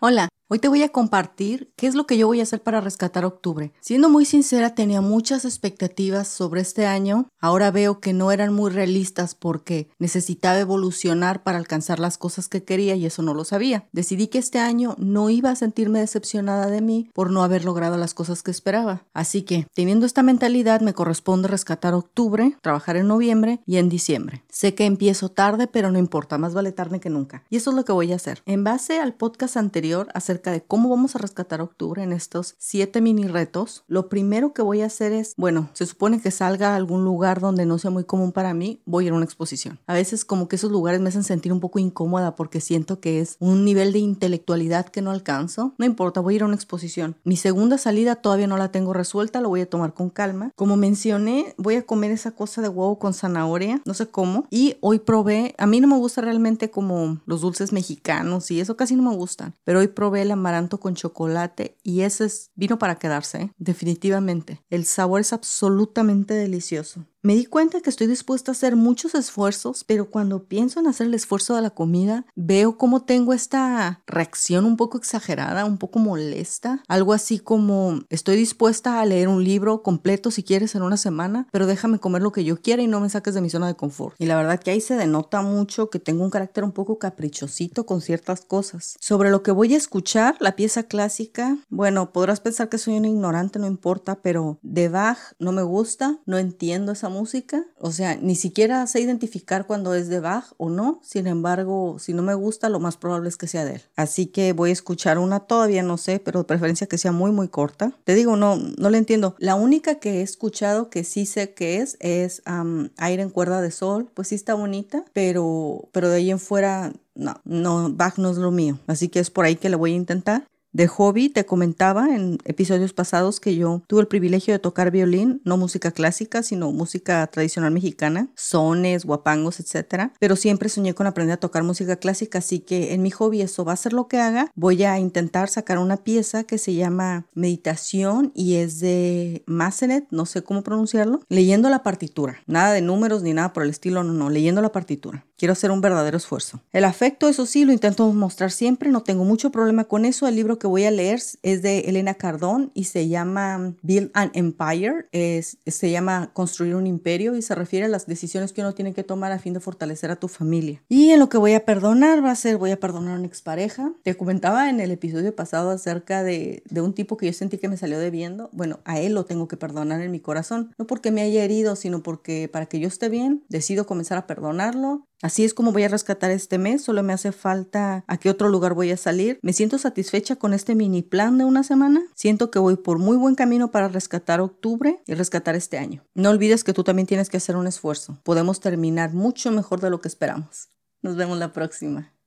Hola, hoy te voy a compartir qué es lo que yo voy a hacer para rescatar octubre. Siendo muy sincera, tenía muchas expectativas sobre este año. Ahora veo que no eran muy realistas porque necesitaba evolucionar para alcanzar las cosas que quería y eso no lo sabía. Decidí que este año no iba a sentirme decepcionada de mí por no haber logrado las cosas que esperaba. Así que, teniendo esta mentalidad, me corresponde rescatar octubre, trabajar en noviembre y en diciembre. Sé que empiezo tarde, pero no importa, más vale tarde que nunca. Y eso es lo que voy a hacer. En base al podcast anterior, acerca de cómo vamos a rescatar octubre en estos siete mini retos, lo primero que voy a hacer es, bueno, se supone que salga a algún lugar donde no sea muy común para mí, voy a ir a una exposición. A veces como que esos lugares me hacen sentir un poco incómoda porque siento que es un nivel de intelectualidad que no alcanzo. No importa, voy a ir a una exposición. Mi segunda salida todavía no la tengo resuelta, lo voy a tomar con calma. Como mencioné, voy a comer esa cosa de huevo con zanahoria, no sé cómo. Y hoy probé, a mí no me gusta realmente como los dulces mexicanos y eso casi no me gustan, pero hoy probé el amaranto con chocolate y ese es, vino para quedarse, ¿eh? definitivamente. El sabor es absolutamente delicioso. Me di cuenta que estoy dispuesta a hacer muchos esfuerzos, pero cuando pienso en hacer el esfuerzo de la comida, veo cómo tengo esta reacción un poco exagerada, un poco molesta. Algo así como estoy dispuesta a leer un libro completo si quieres en una semana, pero déjame comer lo que yo quiera y no me saques de mi zona de confort. Y la verdad que ahí se denota mucho que tengo un carácter un poco caprichosito con ciertas cosas. Sobre lo que voy a escuchar, la pieza clásica, bueno, podrás pensar que soy un ignorante, no importa, pero de Bach no me gusta, no entiendo esa música, o sea, ni siquiera sé identificar cuando es de Bach o no, sin embargo, si no me gusta, lo más probable es que sea de él. Así que voy a escuchar una, todavía no sé, pero de preferencia que sea muy, muy corta. Te digo, no, no le entiendo. La única que he escuchado que sí sé que es, es Aire en cuerda de sol, pues sí está bonita, pero, pero de ahí en fuera no, no, Bach no es lo mío. Así que es por ahí que le voy a intentar. De hobby te comentaba en episodios pasados que yo tuve el privilegio de tocar violín, no música clásica, sino música tradicional mexicana, sones, guapangos, etc. Pero siempre soñé con aprender a tocar música clásica, así que en mi hobby eso va a ser lo que haga. Voy a intentar sacar una pieza que se llama Meditación y es de Massenet, no sé cómo pronunciarlo, leyendo la partitura. Nada de números ni nada por el estilo, no, no, leyendo la partitura. Quiero hacer un verdadero esfuerzo. El afecto, eso sí, lo intento mostrar siempre, no tengo mucho problema con eso. El libro que voy a leer es de Elena Cardón y se llama Build an Empire, es, se llama Construir un imperio y se refiere a las decisiones que uno tiene que tomar a fin de fortalecer a tu familia. Y en lo que voy a perdonar va a ser, voy a perdonar a una expareja. Te comentaba en el episodio pasado acerca de, de un tipo que yo sentí que me salió debiendo. Bueno, a él lo tengo que perdonar en mi corazón, no porque me haya herido, sino porque para que yo esté bien, decido comenzar a perdonarlo Así es como voy a rescatar este mes, solo me hace falta a qué otro lugar voy a salir. Me siento satisfecha con este mini plan de una semana. Siento que voy por muy buen camino para rescatar octubre y rescatar este año. No olvides que tú también tienes que hacer un esfuerzo. Podemos terminar mucho mejor de lo que esperamos. Nos vemos la próxima.